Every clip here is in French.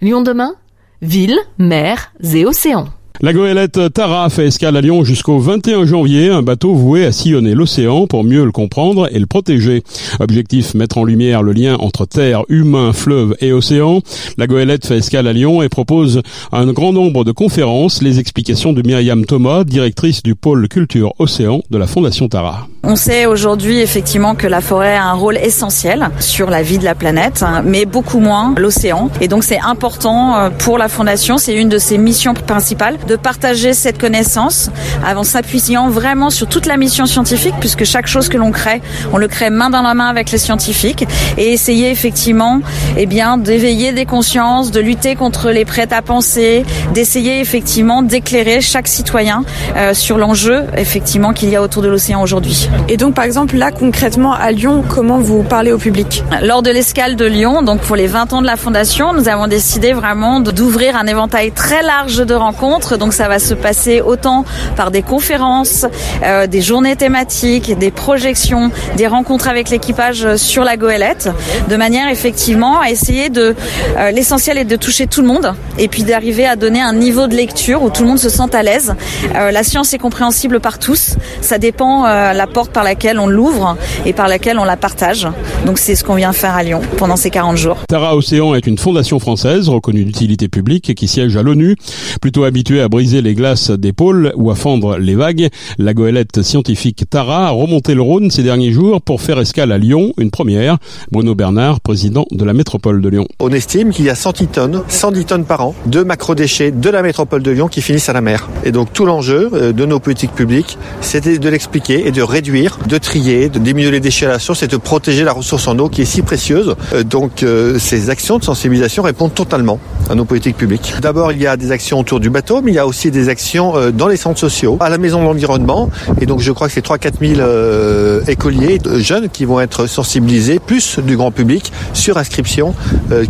Lyon demain Ville, mer et océan. La goélette Tara fait escale à Lyon jusqu'au 21 janvier, un bateau voué à sillonner l'océan pour mieux le comprendre et le protéger. Objectif, mettre en lumière le lien entre terre, humain, fleuve et océan. La goélette fait escale à Lyon et propose un grand nombre de conférences, les explications de Myriam Thomas, directrice du pôle culture océan de la Fondation Tara. On sait aujourd'hui effectivement que la forêt a un rôle essentiel sur la vie de la planète, mais beaucoup moins l'océan. Et donc c'est important euh, pour la Fondation, c'est une de ses missions principales de partager cette connaissance en s'appuyant vraiment sur toute la mission scientifique puisque chaque chose que l'on crée, on le crée main dans la main avec les scientifiques et essayer effectivement eh bien d'éveiller des consciences, de lutter contre les prêts à penser, d'essayer effectivement d'éclairer chaque citoyen euh, sur l'enjeu effectivement qu'il y a autour de l'océan aujourd'hui. Et donc par exemple là concrètement à Lyon, comment vous parlez au public Lors de l'escale de Lyon, donc pour les 20 ans de la fondation, nous avons décidé vraiment d'ouvrir un éventail très large de rencontres. Donc ça va se passer autant par des conférences, euh, des journées thématiques, des projections, des rencontres avec l'équipage sur la goélette, de manière effectivement à essayer de euh, l'essentiel est de toucher tout le monde et puis d'arriver à donner un niveau de lecture où tout le monde se sent à l'aise. Euh, la science est compréhensible par tous, ça dépend la porte par laquelle on l'ouvre et par laquelle on la partage. Donc c'est ce qu'on vient faire à Lyon pendant ces 40 jours. Tara Océan est une fondation française reconnue d'utilité publique qui siège à l'ONU, plutôt habituée à briser les glaces des pôles ou à fendre les vagues, la goélette scientifique Tara a remonté le Rhône ces derniers jours pour faire escale à Lyon, une première. Bruno Bernard, président de la métropole de Lyon. On estime qu'il y a 110 tonnes, 110 tonnes par an de macro-déchets de la métropole de Lyon qui finissent à la mer. Et donc tout l'enjeu euh, de nos politiques publiques, c'était de l'expliquer et de réduire, de trier, de diminuer les déchets à la source et de protéger la ressource en eau qui est si précieuse. Euh, donc euh, ces actions de sensibilisation répondent totalement à nos politiques publiques. D'abord, il y a des actions autour du bateau, mais il y a aussi des actions euh, dans les centres sociaux, à la maison de l'environnement. Et donc, je crois que c'est 3-4 000 euh, écoliers jeunes qui vont être sensibilisés, plus du grand public, sur inscription,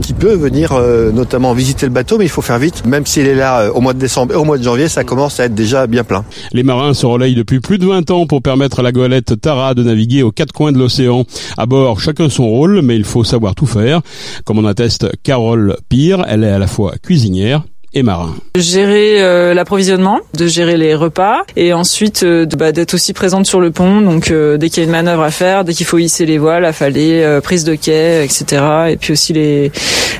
qui peut venir notamment visiter le bateau, mais il faut faire vite. Même s'il est là au mois de décembre et au mois de janvier, ça commence à être déjà bien plein. Les marins se relayent depuis plus de 20 ans pour permettre à la Tara de naviguer aux quatre coins de l'océan. À bord, chacun son rôle, mais il faut savoir tout faire. Comme en atteste Carole Pire, elle est à la fois cuisinière et marin. Gérer euh, l'approvisionnement, de gérer les repas et ensuite euh, de- bah, d'être aussi présente sur le pont. Donc euh, dès qu'il y a une manœuvre à faire, dès qu'il faut hisser les voiles, affaler, euh, prise de quai, etc. Et puis aussi les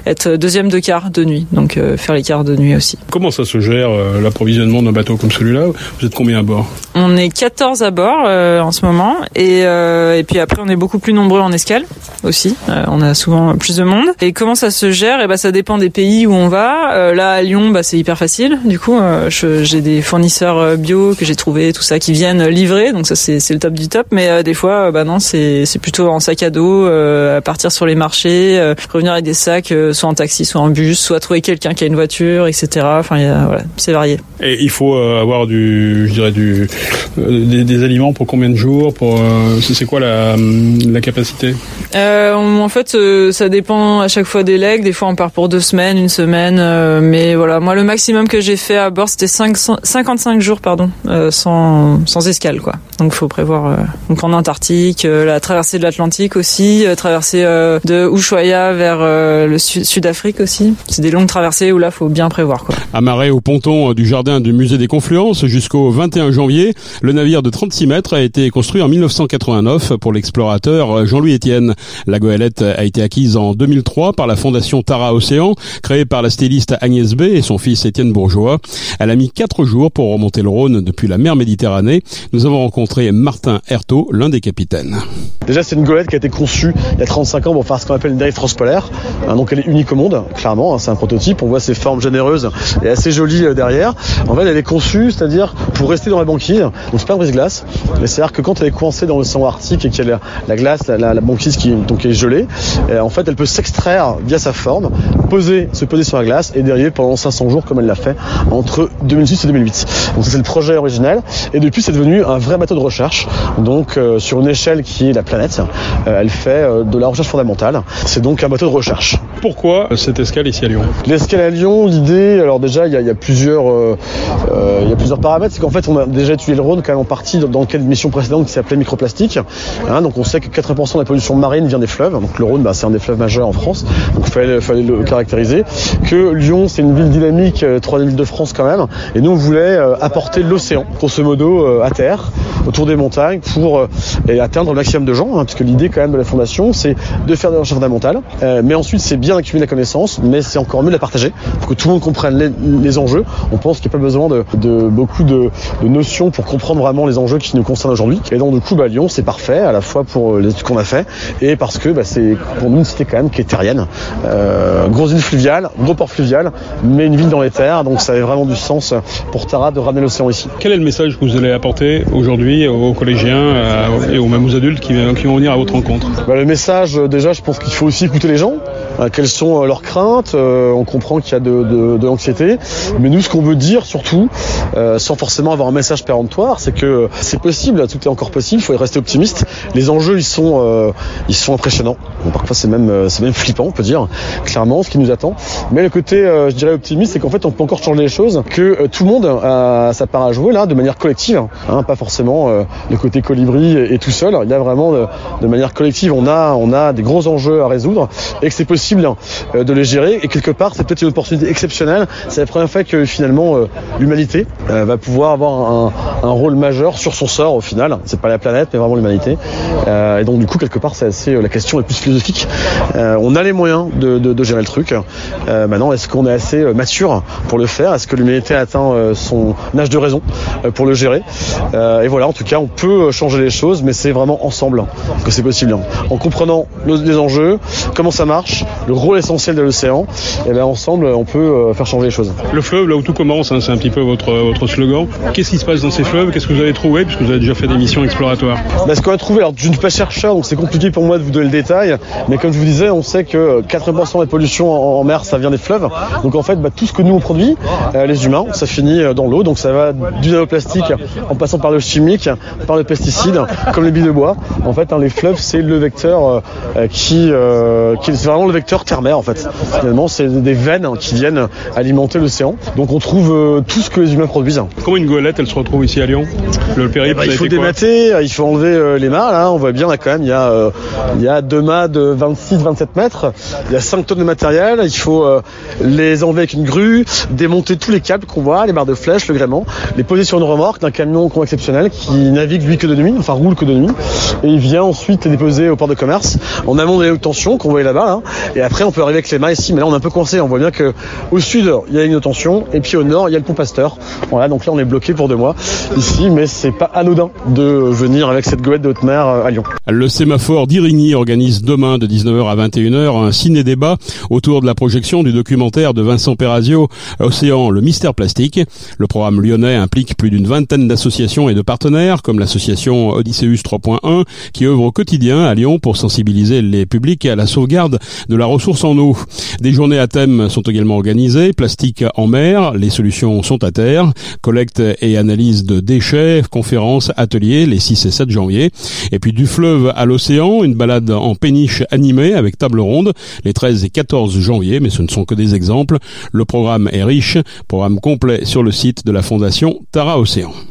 être deuxième de quart de nuit, donc euh, faire les quarts de nuit aussi. Comment ça se gère euh, l'approvisionnement d'un bateau comme celui-là? Vous êtes combien à bord? On est 14 à bord euh, en ce moment et, euh, et puis après on est beaucoup plus nombreux en escale aussi. Euh, on a souvent plus de monde. Et comment ça se gère? Et ben ça dépend des pays où on va. Euh, là à Lyon, bah, c'est hyper facile. Du coup, euh, j'ai des fournisseurs euh, bio que j'ai trouvé tout ça qui viennent livrer. Donc ça c'est le top du top. Mais euh, des fois, bah non, c'est plutôt en sac à dos, euh, à partir sur les marchés, revenir avec des sacs, soit en taxi, soit en bus, soit trouver quelqu'un qui a une voiture, etc. Enfin, il y a- voilà, c'est varié. Et il faut avoir du, je dirais du, des, des aliments pour combien de jours Pour c'est quoi la, hum, la capacité? En fait, ça dépend à chaque fois des legs. Des fois, on part pour deux semaines, une semaine. mais voilà, moi, le maximum que j'ai fait à bord, c'était 500 55 jours, pardon, euh, sans, sans escale, quoi. Donc, faut prévoir. euh, donc, en Antarctique, euh, la traversée de l'Atlantique aussi, euh, traversée euh, de Ushuaia vers euh, le Sud- Sud-Afrique aussi. C'est des longues traversées où là, faut bien prévoir, quoi. Amarré au ponton du jardin du musée des Confluences jusqu'au 21 janvier, le navire de 36 mètres a été construit en 1989 pour l'explorateur Jean-Louis Etienne. La goélette a été acquise en 2003 par la fondation Tara Océan, créée par la styliste Agnès B son fils Étienne Bourgeois. Elle a mis quatre jours pour remonter le Rhône depuis la mer Méditerranée. Nous avons rencontré Martin Herto, l'un des capitaines. Déjà, c'est une goélette qui a été conçue il y a 35 ans pour faire ce qu'on appelle une dérive transpolaire. Donc, elle est unique au monde, clairement. hein, c'est un prototype. On voit ses formes généreuses et assez jolies euh, derrière. En fait, elle est conçue, c'est-à-dire pour rester dans la banquise. Donc, c'est pas un brise-glace. Mais c'est-à-dire que quand elle est coincée dans l'océan Arctique et qu'il y a la, la glace, la, banquise qui, donc, est gelée, euh, en fait, elle peut s'extraire via sa forme, poser, se poser sur la glace et dériver pendant 500 jours comme elle l'a fait entre 2006 et 2008. Donc c'est le projet originel. Et depuis c'est devenu un vrai bateau de recherche. Donc euh, sur une échelle qui est la planète, euh, elle fait euh, de la recherche fondamentale. C'est donc un bateau de recherche. Pourquoi cette escale ici à Lyon? L'escale à Lyon, l'idée, alors déjà il y a, il y a plusieurs, il y a plusieurs paramètres. C'est qu'en fait on a déjà étudié le Rhône quand même en partie dans, dans le cadre d'une mission précédente qui s'appelait microplastique. Hein, donc on sait que 80% de la pollution marine vient des fleuves. Donc le Rhône, bah, c'est un des fleuves majeurs en France. Donc il fallait, fallait le caractériser. Que Lyon, c'est une ville dynamique, euh, troisième ville de France quand même. Et nous on voulait euh, apporter l'océan, grosso modo, euh, à terre, autour des montagnes, pour euh, atteindre le maximum de gens. Hein, puisque l'idée quand même de la fondation, c'est de faire des recherches fondamentales. Euh, mais ensuite, c'est bien d'accumuler la connaissance, mais c'est encore mieux de la partager pour que tout le monde comprenne les, les enjeux. On pense qu'il n'y a pas besoin de, de beaucoup de, de notions pour comprendre vraiment les enjeux qui nous concernent aujourd'hui. Et donc du coup, bah, Lyon, c'est parfait à la fois pour euh, les études qu'on a fait et parce que bah, c'est pour nous une cité quand même qui est terrienne. Euh, grosse ville fluviale, gros port fluvial, mais une ville dans les terres. Donc ça avait vraiment du sens pour Tara de ramener l'océan ici. Quel est le message que vous allez apporter aujourd'hui aux collégiens euh, et aux mêmes aux adultes qui, qui vont venir à votre rencontre Bah, le message, euh, déjà, je pense qu'il faut aussi écouter les gens. Euh, quelles sont euh, leurs craintes euh, On comprend qu'il y a de, de, de l'anxiété. Mais nous, ce qu'on veut dire, surtout, sans forcément avoir un message péremptoire, c'est que c'est possible, tout est encore possible, il faut rester optimiste. Les enjeux, ils sont, ils sont impressionnants. Parfois, c'est même, c'est même flippant, on peut dire, clairement, ce qui nous attend. Mais le côté, je dirais, optimiste, c'est qu'en fait, on peut encore changer les choses, que tout le monde a sa part à jouer, là, de manière collective. Hein, pas forcément le côté colibri et, et tout seul. Il y a vraiment, de, de manière collective, on a, on a des gros enjeux à résoudre et que c'est possible euh, de les gérer. Et quelque part, c'est peut-être une opportunité exceptionnelle. C'est la première fois que finalement euh, l'humanité euh, va pouvoir avoir un, rôle majeur sur son sort au final. C'est pas la planète, mais vraiment l'humanité. Et donc du coup, quelque part, c'est assez la question est plus philosophique. on a les moyens de, de, de gérer le truc. maintenant, est-ce qu'on est assez mature pour le faire? Est-ce que l'humanité a atteint son âge de raison pour le gérer? Et voilà, en tout cas, on peut changer les choses, mais c'est vraiment ensemble que c'est possible. En comprenant les enjeux, comment ça marche, le rôle essentiel de l'océan, et bien ensemble, on peut faire changer les choses. Le fleuve, là où tout commence, hein, c'est un petit peu votre, votre slogan. Qu'est-ce qui se passe dans ces fleuves? Qu'est-ce que vous avez trouvé? Puisque vous avez déjà fait des missions exploratoires. Ben, ce qu'on a trouvé, alors je ne suis pas chercheur, donc c'est compliqué pour moi de vous donner le détail, mais comme je vous disais, on sait que 80% des pollutions en, en, mer, ça vient des fleuves. Donc en fait, bah, tout ce que nous on produit, euh, les humains, ça finit dans l'eau. Donc ça va du nanoplastique en passant par le chimique, par le pesticide, comme les billes de bois. En fait, hein, les fleuves, c'est le vecteur euh, qui, euh, qui est vraiment le vecteur terre-mer en fait. Finalement, c'est des veines hein, qui viennent alimenter l'océan. Donc on trouve euh, tout ce que les humains produisent. Comment une goélette, elle se retrouve ici à Lyon? Le périple, bah, il faut démater, il faut enlever euh, les mâts. Là, on voit bien là quand même, il y a, euh, il y a deux mâts de 26-27 mètres. Il y a 5 tonnes de matériel. Il faut euh, les enlever avec une grue, démonter tous les câbles qu'on voit, les barres de flèches, le gréement, les poser sur une remorque d'un camion exceptionnel qui navigue lui que de nuit, enfin roule que de nuit, et il vient ensuite déposer au port de commerce en amont de la haute tension qu'on voyait là-bas. Hein. Et après, on peut arriver avec les mâts ici, mais là on est un peu coincé. On voit bien que au sud il y a une tension, et puis au nord il y a le pont Pasteur. Voilà, donc là on est bloqué pour deux mois ici, mais c'est pas anodin de venir avec cette goélette de haute mer à Lyon. Le sémaphore d'Irigny organise demain de 19h à 21h un ciné-débat autour de la projection du documentaire de Vincent Perazio, Océan, le mystère plastique. Le programme lyonnais implique plus d'une vingtaine d'associations et de partenaires, comme l'association Odysseus 3.1, qui œuvre au quotidien à Lyon pour sensibiliser les publics à la sauvegarde de la ressource en eau. Des journées à thème sont également organisées, plastique en mer, les solutions sont à terre, collecte et analyse de déchets, conférences, ateliers les 6 et 7 janvier. Et puis du fleuve à l'océan, une balade en péniche animée avec table ronde les 13 et 14 janvier, mais ce ne sont que des exemples. Le programme est riche, programme complet sur le site de la fondation Tara Océan.